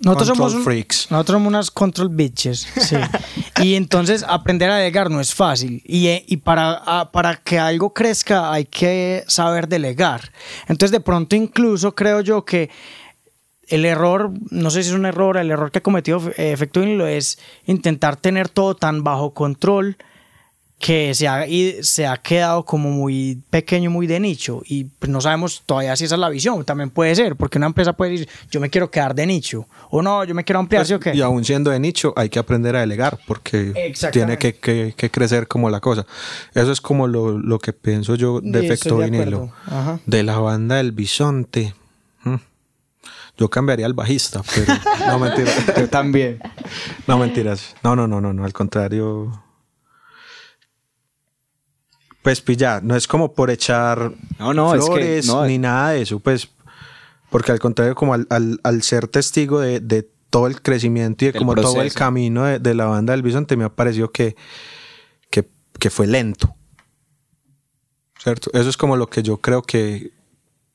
Nosotros somos freaks. Nosotros somos unas control bitches, sí. y entonces aprender a delegar no es fácil. Y, eh, y para, para que algo crezca hay que saber delegar. Entonces de pronto incluso creo yo que el error, no sé si es un error, el error que ha cometido eh, Efecto Vinilo es intentar tener todo tan bajo control que se ha, se ha quedado como muy pequeño, muy de nicho. Y pues no sabemos todavía si esa es la visión. También puede ser, porque una empresa puede decir, yo me quiero quedar de nicho. O no, yo me quiero ampliar, ¿sí o qué?
Y aún siendo de nicho, hay que aprender a delegar, porque tiene que, que, crecer como la cosa. Eso es como lo, lo que pienso yo de efecto vinilo. De la banda del bisonte. Yo cambiaría al bajista, pero no mentiras.
Yo también.
No mentiras. No, no, no, no, no. Al contrario. Pues pilla, no es como por echar no, no, flores es que, ni nada de eso, pues, porque al contrario, como al, ser testigo de, todo el crecimiento y de como todo el camino de, la banda del Bisonte, me ha parecido que, que fue lento. ¿Cierto? Eso es como lo que yo creo que,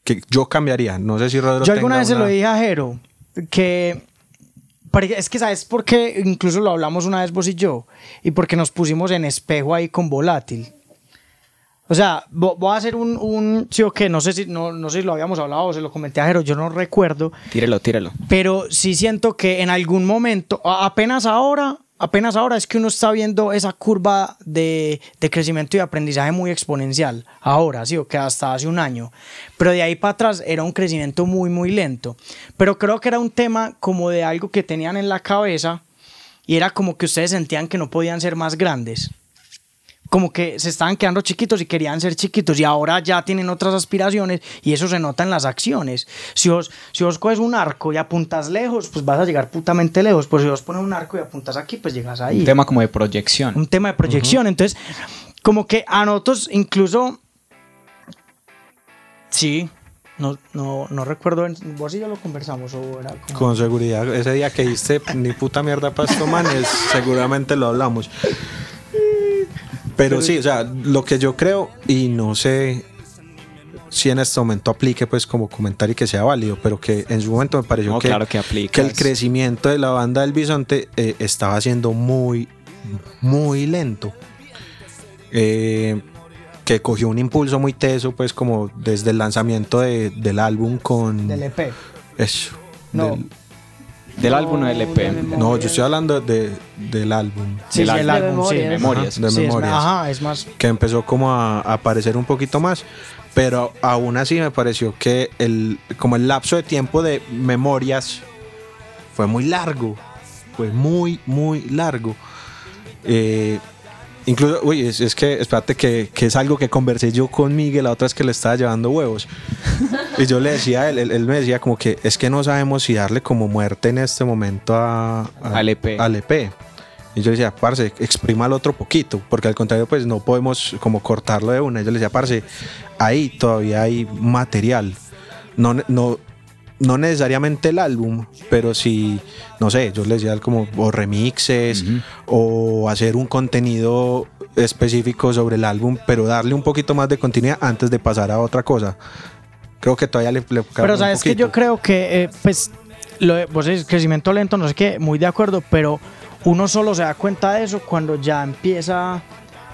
que yo cambiaría. No sé si Rodrigo.
Yo alguna vez se lo dije a Jero, que es que sabes por qué, incluso lo hablamos una vez vos y yo, y porque nos pusimos en espejo ahí con volátil. O sea, voy a hacer un, un sí o qué, no sé si no, no sé si lo habíamos hablado o se lo comenté a Jero, yo no recuerdo.
Tírelo, tírelo.
Pero sí siento que en algún momento, apenas ahora, apenas ahora es que uno está viendo esa curva de, crecimiento y aprendizaje muy exponencial. Ahora, sí, o que hasta hace un año. Pero de ahí para atrás era un crecimiento muy, muy lento. Pero creo que era un tema como de algo que tenían en la cabeza y era como que ustedes sentían que no podían ser más grandes como que se estaban quedando chiquitos y querían ser chiquitos y ahora ya tienen otras aspiraciones y eso se nota en las acciones. Si vos, si vos coges un arco y apuntas lejos, pues vas a llegar putamente lejos. Pues si vos pones un arco y apuntas aquí, pues llegas ahí.
Un tema como de proyección.
Un tema de proyección. Entonces, como que a nosotros incluso... Sí, no, no, no recuerdo, vos y yo lo conversamos o era
Con seguridad, ese día que diste ni puta mierda para estos manes, seguramente lo hablamos. Pero sí, o sea, lo que yo creo, y no sé si en este momento aplique pues como comentario y que sea válido, pero que en su momento me pareció que, que, el crecimiento de la banda del Bisonte eh, estaba siendo muy, muy lento. Eh, que cogió un impulso muy teso, pues como desde el lanzamiento del álbum con...
Del EP.
Eso.
No.
Del álbum o del EP.
No, yo estoy hablando de, del álbum.
Sí,
del
el álbum, sí,
memorias.
De memorias.
ajá, es más.
Que empezó como a, aparecer un poquito más. Pero aún así me pareció que el, como el lapso de tiempo de memorias fue muy largo. Fue muy, muy largo. Eh, Incluso, uy, es, que, espérate, que, que, es algo que conversé yo con Miguel la otra vez que le estaba llevando huevos. Y yo le decía a él, él, me decía como que es que no sabemos si darle como muerte en este momento a,
al, EP.
al EP. Y yo le decía, parce, exprima el otro poquito, porque al contrario, pues no podemos como cortarlo de una. Y yo le decía, parce, ahí todavía hay material. No, no, no necesariamente el álbum, pero sí, no sé, yo les decía como o remixes o hacer un contenido específico sobre el álbum, pero darle un poquito más de continuidad antes de pasar a otra cosa. Creo que todavía le,
Pero sabes que yo creo que, eh, pues, lo de, vos es crecimiento lento, no sé qué, muy de acuerdo, pero uno solo se da cuenta de eso cuando ya empieza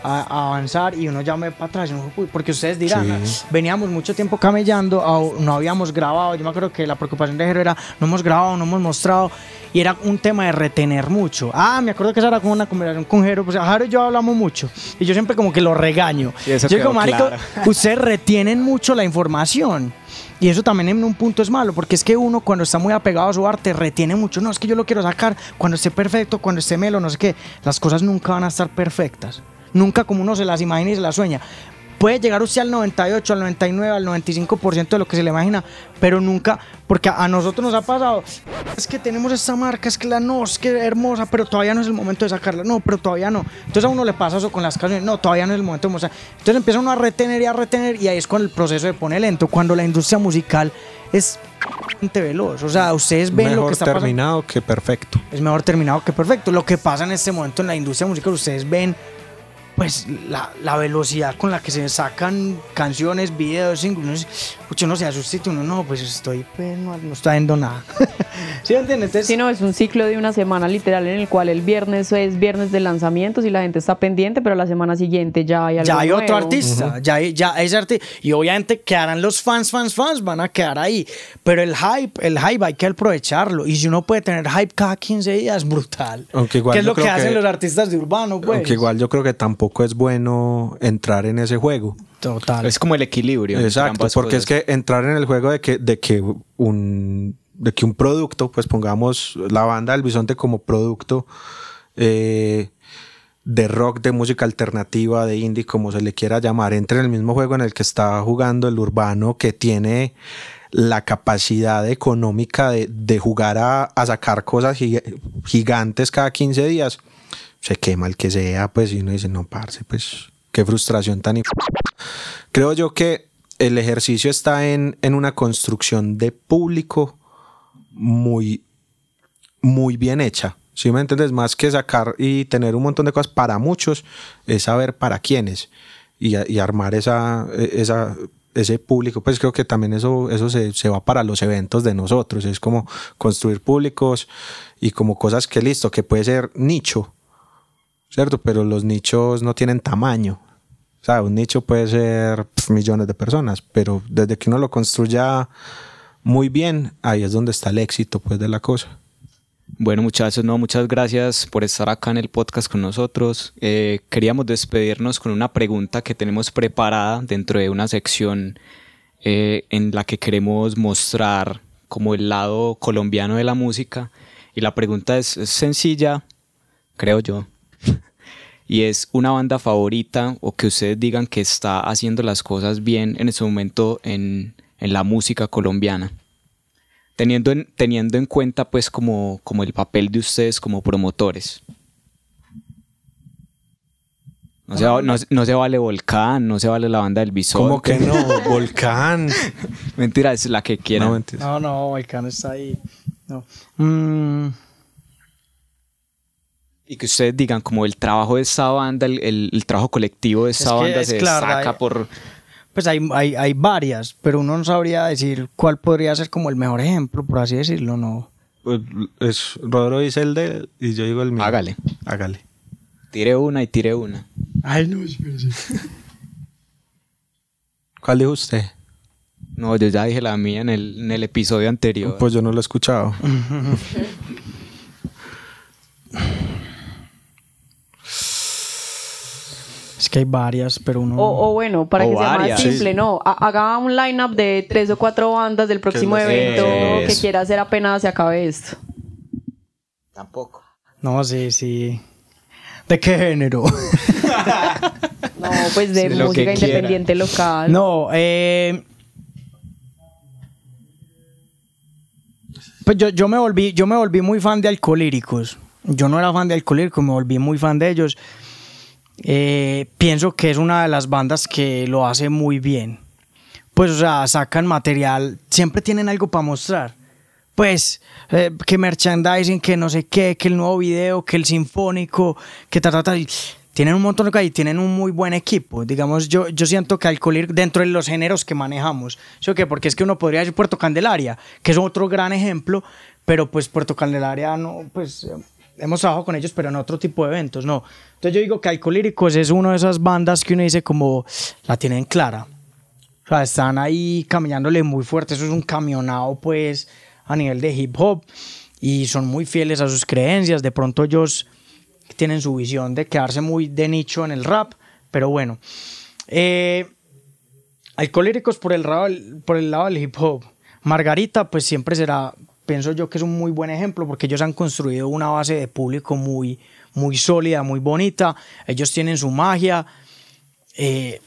a, avanzar y uno ya me para atrás. porque ustedes dirán, veníamos mucho tiempo camellando, no habíamos grabado. Yo me acuerdo que la preocupación de Jero era, no hemos grabado, no hemos mostrado. Y era un tema de retener mucho. Ah, me acuerdo que esa era como una conversación con Jero. Pues Jero y yo hablamos mucho. Y yo siempre como que lo regaño. yo digo, marico, ustedes retienen mucho la información. Y eso también en un punto es malo, porque es que uno cuando está muy apegado a su arte retiene mucho. No, es que yo lo quiero sacar cuando esté perfecto, cuando esté melo, no sé qué. Las cosas nunca van a estar perfectas. Nunca como uno se las imagina y se las sueña. Puede llegar usted al 98, al 99, al 95% de lo que se le imagina, pero nunca, porque a, nosotros nos ha pasado, es que tenemos esta marca, es que la no, es que hermosa, pero todavía no es el momento de sacarla, no, pero todavía no. Entonces a uno le pasa eso con las canciones, no, todavía no es el momento de mostrar. Entonces empieza uno a retener y a retener y ahí es cuando el proceso se pone lento, cuando la industria musical es veloz. O sea, ustedes ven lo que está
pasando. terminado que perfecto.
Es mejor terminado que perfecto. Lo que pasa en este momento en la industria musical, ustedes ven pues la, la, velocidad con la que se sacan canciones, videos, singles, uno se asusta y uno no, pues estoy, pues no, está viendo nada.
¿Sí entiendes? sí, no, es un ciclo de una semana literal en el cual el viernes es viernes de lanzamientos y la gente está pendiente, pero la semana siguiente ya hay algo
Ya hay otro artista, ya hay, ya es artista. Y obviamente quedarán los fans, fans, fans, van a quedar ahí. Pero el hype, el hype hay que aprovecharlo. Y si uno puede tener hype cada 15 días, brutal. Aunque igual ¿Qué es lo que, hacen los artistas de urbano, pues?
Aunque igual yo creo que tampoco es bueno entrar en ese juego.
Total. Es como el equilibrio.
Exacto, porque es que entrar en el juego de que, de que un de que un producto, pues pongamos la banda del Bisonte como producto eh, de rock, de música alternativa, de indie, como se le quiera llamar, entre en el mismo juego en el que está jugando el urbano que tiene la capacidad económica de, jugar a, sacar cosas gigantes cada 15 días, se quema el que sea, pues, y uno dice, no, parce, pues, qué frustración tan... Creo yo que el ejercicio está en, en una construcción de público muy, muy bien hecha. Si me entiendes? Más que sacar y tener un montón de cosas para muchos, es saber para quiénes y, y armar esa, esa, ese público. Pues creo que también eso, eso se, se, va para los eventos de nosotros. Es como construir públicos y como cosas que listo, que puede ser nicho, ¿cierto? Pero los nichos no tienen tamaño. O sea, un nicho puede ser millones de personas, pero desde que uno lo construya muy bien, ahí es donde está el éxito pues de la cosa.
Bueno muchachos, no, muchas gracias por estar acá en el podcast con nosotros. Eh, queríamos despedirnos con una pregunta que tenemos preparada dentro de una sección eh, en la que queremos mostrar como el lado colombiano de la música. Y la pregunta es, sencilla, creo yo. Y es una banda favorita o que ustedes digan que está haciendo las cosas bien en ese momento en, en la música colombiana. Teniendo en, teniendo en cuenta pues como, como el papel de ustedes como promotores. No se, no, se, vale Volcán, no se vale la banda del Bisón.
¿Cómo que no? Volcán.
Mentira, es la que quieran.
No, no, Volcán está ahí. No. Mm.
Y que ustedes digan, como el trabajo de esa banda, el, trabajo colectivo de esa banda se destaca por,
pues hay, hay, hay, varias, pero uno no sabría decir cuál podría ser como el mejor ejemplo, por así decirlo, ¿no?
Pues es, Rodro dice el de y yo digo el mío.
Hágale.
Hágale.
Tire una y tire una.
Ay, no, espérese.
¿Cuál dijo usted?
No, yo ya dije la mía en el, en el episodio anterior.
Pues yo no lo he escuchado.
que hay varias, pero uno...
O, bueno, para que sea más simple, no. Haga un line-up de tres o cuatro bandas del próximo evento que quiera hacer apenas se acabe esto.
Tampoco.
No, sí, sí. ¿De qué género?
no, pues de música independiente local.
No, eh... Pues yo, yo, me volví, yo me volví muy fan de Alcolíricos. Yo no era fan de Alcolíricos, me volví muy fan de ellos. Eh, pienso que es una de las bandas que lo hace muy bien. Pues, o sea, sacan material, siempre tienen algo para mostrar. Pues, eh, que merchandising, que no sé qué, que el nuevo video, que el sinfónico, que ta, ta, ta. Tienen un montón de cosas y tienen un muy buen equipo. Digamos, yo, yo siento que Alcolir, dentro de los géneros que manejamos, ¿sí o qué? Porque es que uno podría decir Puerto Candelaria, que es otro gran ejemplo, pero pues Puerto Candelaria no, pues hemos trabajado con ellos, pero en otro tipo de eventos, no. Entonces yo digo que Alcolíricos es una de esas bandas que uno dice como la tienen clara. O sea, están ahí caminándole muy fuerte, eso es un camionado pues a nivel de hip hop y son muy fieles a sus creencias, de pronto ellos tienen su visión de quedarse muy de nicho en el rap, pero bueno. Eh, Alcolíricos por el, por el lado del hip hop. Margarita pues siempre será pienso yo que es un muy buen ejemplo porque ellos han construido una base de público muy, muy sólida, muy bonita. Ellos tienen su magia. Eh,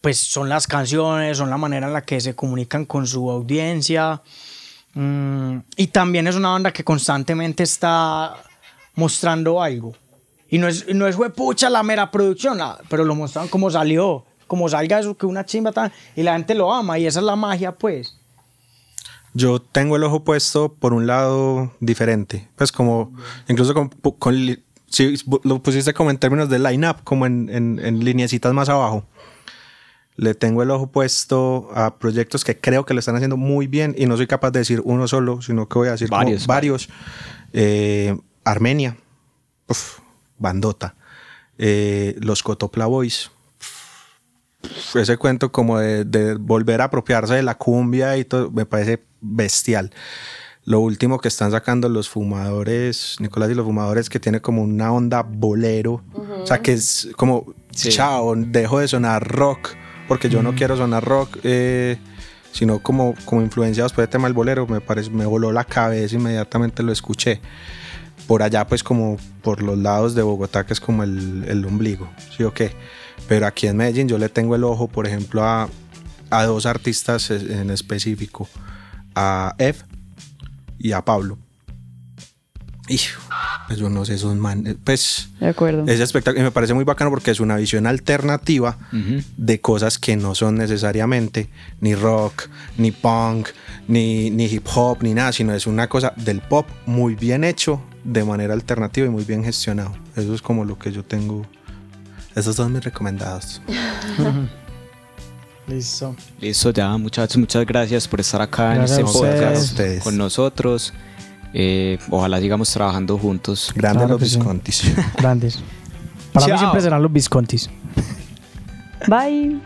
pues son las canciones, son la manera en la que se comunican con su audiencia. Mm, y también es una banda que constantemente está mostrando algo. Y no es, no es pucha la mera producción, pero lo muestran como salió, como salga eso, que una chimba tan, y la gente lo ama, y esa es la magia, pues.
Yo tengo el ojo puesto por un lado diferente, pues como, incluso con, si lo pusiste como en términos de line-up, como en, en, en lineecitas más abajo. Le tengo el ojo puesto a proyectos que creo que lo están haciendo muy bien y no soy capaz de decir uno solo, sino que voy a decir varios. varios. Eh, Armenia, bandota. Eh, los Cotopla Boys, ese cuento como de, volver a apropiarse de la cumbia y todo, me parece bestial. Lo último que están sacando los fumadores, Nicolás y los fumadores, que tiene como una onda bolero. O sea, que es como, chao, dejo de sonar rock, porque yo no quiero sonar rock, eh, sino como, como influenciados por el tema del bolero. Me, parece, me voló la cabeza, inmediatamente lo escuché. Por allá, pues como por los lados de Bogotá, que es como el, el ombligo. ¿Sí o qué? Pero aquí en Medellín yo le tengo el ojo, por ejemplo, a, a dos artistas en específico, a Ev y a Pablo. Y pues yo no sé, esos man, pues
de acuerdo.
ese espectáculo me parece muy bacano porque es una visión alternativa de cosas que no son necesariamente ni rock, ni punk, ni, ni hip hop, ni nada, sino es una cosa del pop muy bien hecho, de manera alternativa y muy bien gestionado. Eso es como lo que yo tengo esos son mis recomendados.
Listo.
Listo, ya, muchachos, muchas gracias por estar acá en este podcast con nosotros. Eh, ojalá sigamos trabajando juntos.
Grandes los Viscontis.
Grandes. Para mí siempre serán los Viscontis.
Bye.